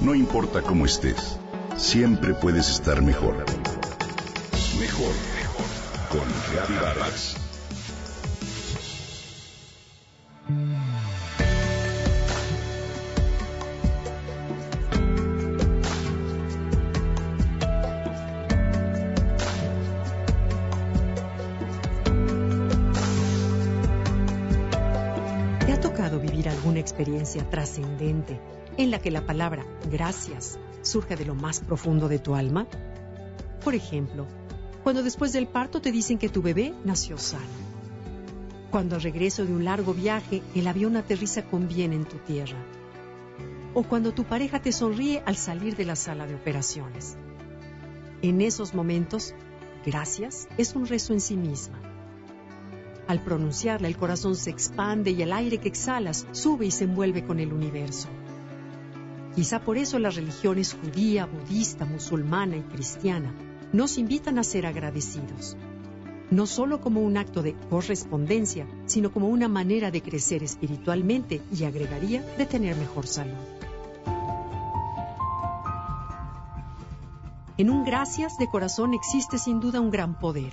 No importa cómo estés, siempre puedes estar mejor. Mejor, mejor. Con Reavivadas. ¿Te ha tocado vivir alguna experiencia trascendente en la que la palabra gracias surge de lo más profundo de tu alma? Por ejemplo, cuando después del parto te dicen que tu bebé nació sano. Cuando al regreso de un largo viaje el avión aterriza con bien en tu tierra. O cuando tu pareja te sonríe al salir de la sala de operaciones. En esos momentos, gracias es un rezo en sí misma. Al pronunciarla, el corazón se expande y el aire que exhalas sube y se envuelve con el universo. Quizá por eso las religiones judía, budista, musulmana y cristiana nos invitan a ser agradecidos, no solo como un acto de correspondencia, sino como una manera de crecer espiritualmente y agregaría de tener mejor salud. En un gracias de corazón existe sin duda un gran poder.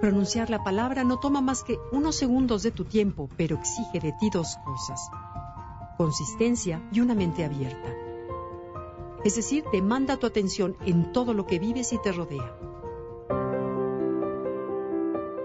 Pronunciar la palabra no toma más que unos segundos de tu tiempo, pero exige de ti dos cosas. Consistencia y una mente abierta. Es decir, demanda tu atención en todo lo que vives y te rodea.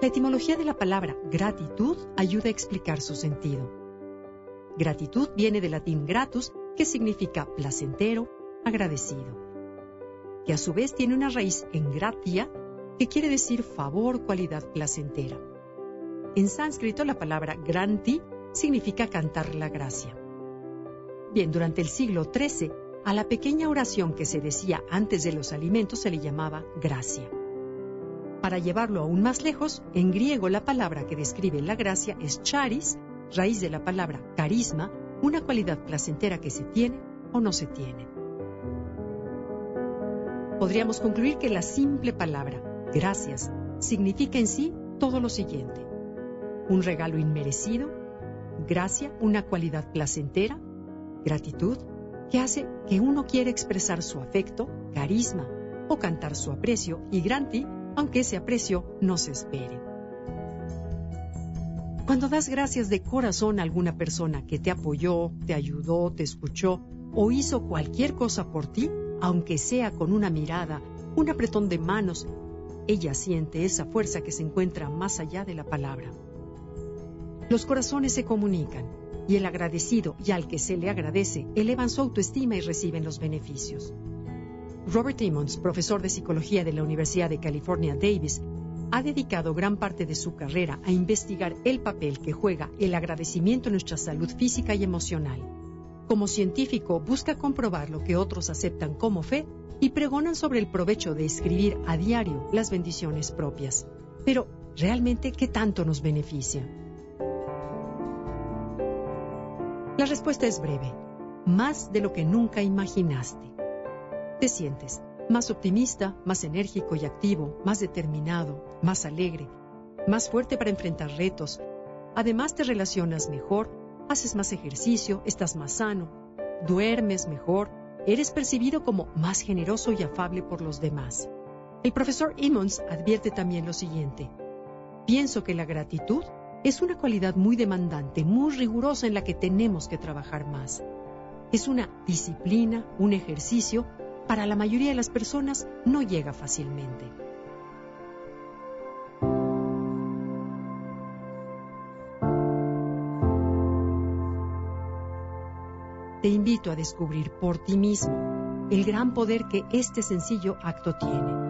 La etimología de la palabra gratitud ayuda a explicar su sentido. Gratitud viene del latín gratus, que significa placentero, agradecido, que a su vez tiene una raíz en gratia, que quiere decir favor, cualidad placentera. En sánscrito la palabra granti significa cantar la gracia. Bien, durante el siglo XIII, a la pequeña oración que se decía antes de los alimentos se le llamaba gracia. Para llevarlo aún más lejos, en griego la palabra que describe la gracia es charis, raíz de la palabra carisma, una cualidad placentera que se tiene o no se tiene. Podríamos concluir que la simple palabra gracias significa en sí todo lo siguiente. Un regalo inmerecido, gracia, una cualidad placentera, gratitud, que hace que uno quiera expresar su afecto, carisma o cantar su aprecio y granti, aunque ese aprecio no se espere. Cuando das gracias de corazón a alguna persona que te apoyó, te ayudó, te escuchó o hizo cualquier cosa por ti, aunque sea con una mirada, un apretón de manos, ella siente esa fuerza que se encuentra más allá de la palabra. Los corazones se comunican y el agradecido y al que se le agradece elevan su autoestima y reciben los beneficios. Robert Emmons, profesor de psicología de la Universidad de California Davis, ha dedicado gran parte de su carrera a investigar el papel que juega el agradecimiento en nuestra salud física y emocional. Como científico, busca comprobar lo que otros aceptan como fe y pregonan sobre el provecho de escribir a diario las bendiciones propias. Pero, ¿realmente qué tanto nos beneficia? La respuesta es breve, más de lo que nunca imaginaste. Te sientes más optimista, más enérgico y activo, más determinado, más alegre, más fuerte para enfrentar retos. Además te relacionas mejor, haces más ejercicio, estás más sano, duermes mejor, eres percibido como más generoso y afable por los demás. El profesor Emmons advierte también lo siguiente. Pienso que la gratitud es una cualidad muy demandante, muy rigurosa en la que tenemos que trabajar más. Es una disciplina, un ejercicio, para la mayoría de las personas no llega fácilmente. Te invito a descubrir por ti mismo el gran poder que este sencillo acto tiene.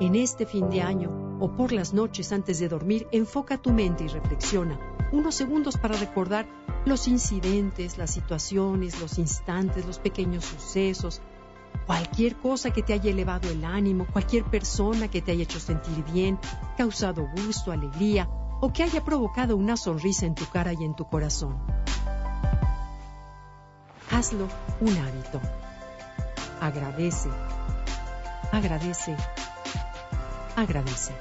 En este fin de año o por las noches antes de dormir, enfoca tu mente y reflexiona unos segundos para recordar los incidentes, las situaciones, los instantes, los pequeños sucesos, cualquier cosa que te haya elevado el ánimo, cualquier persona que te haya hecho sentir bien, causado gusto, alegría o que haya provocado una sonrisa en tu cara y en tu corazón. Hazlo un hábito. Agradece, agradece, agradece.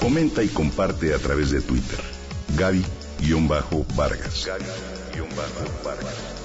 Comenta y comparte a través de Twitter. Gaby-Vargas. Gaby-Vargas.